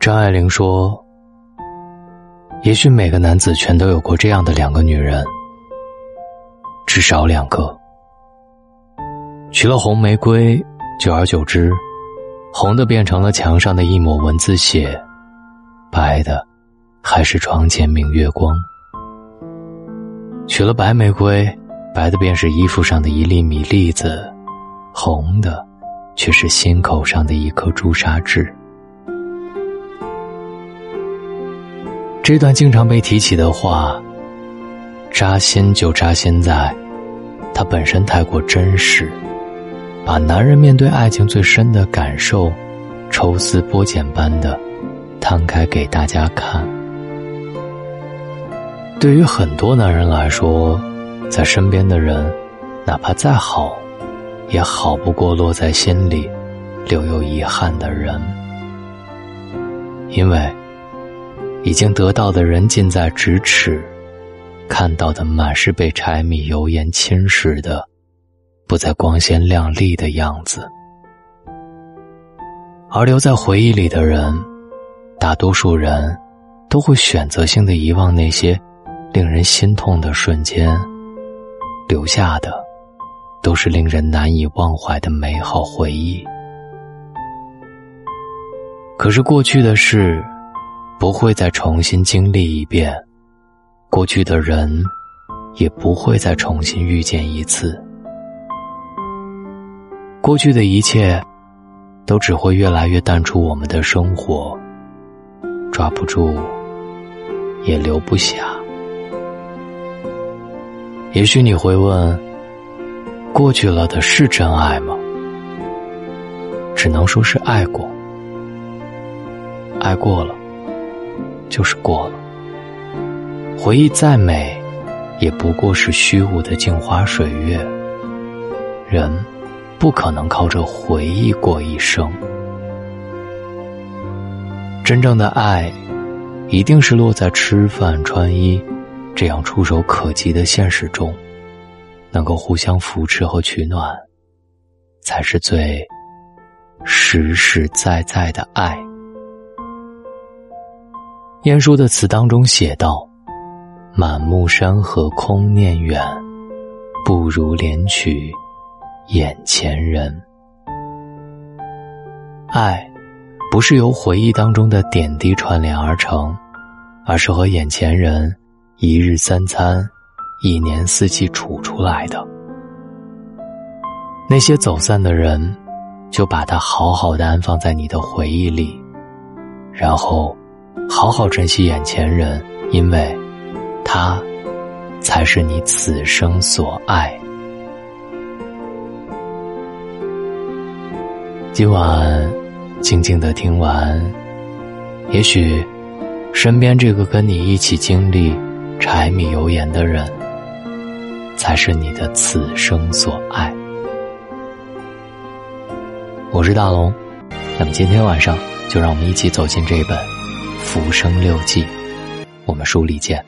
张爱玲说：“也许每个男子全都有过这样的两个女人，至少两个。娶了红玫瑰，久而久之，红的变成了墙上的一抹蚊子血，白的还是床前明月光。娶了白玫瑰，白的便是衣服上的一粒米粒子，红的却是心口上的一颗朱砂痣。”这段经常被提起的话，扎心就扎心在，它本身太过真实，把男人面对爱情最深的感受，抽丝剥茧般的摊开给大家看。对于很多男人来说，在身边的人，哪怕再好，也好不过落在心里留有遗憾的人，因为。已经得到的人近在咫尺，看到的满是被柴米油盐侵蚀的，不再光鲜亮丽的样子。而留在回忆里的人，大多数人都会选择性的遗忘那些令人心痛的瞬间，留下的都是令人难以忘怀的美好回忆。可是过去的事。不会再重新经历一遍，过去的人也不会再重新遇见一次。过去的一切都只会越来越淡出我们的生活，抓不住，也留不下。也许你会问：过去了的是真爱吗？只能说是爱过，爱过了。就是过了，回忆再美，也不过是虚无的镜花水月。人不可能靠着回忆过一生。真正的爱，一定是落在吃饭穿衣这样触手可及的现实中，能够互相扶持和取暖，才是最实实在在的爱。晏殊的词当中写道：“满目山河空念远，不如怜取眼前人。”爱，不是由回忆当中的点滴串联而成，而是和眼前人一日三餐、一年四季处出来的。那些走散的人，就把它好好的安放在你的回忆里，然后。好好珍惜眼前人，因为，他，才是你此生所爱。今晚，静静的听完，也许，身边这个跟你一起经历柴米油盐的人，才是你的此生所爱。我是大龙，那么今天晚上，就让我们一起走进这本。《浮生六记》，我们书里见。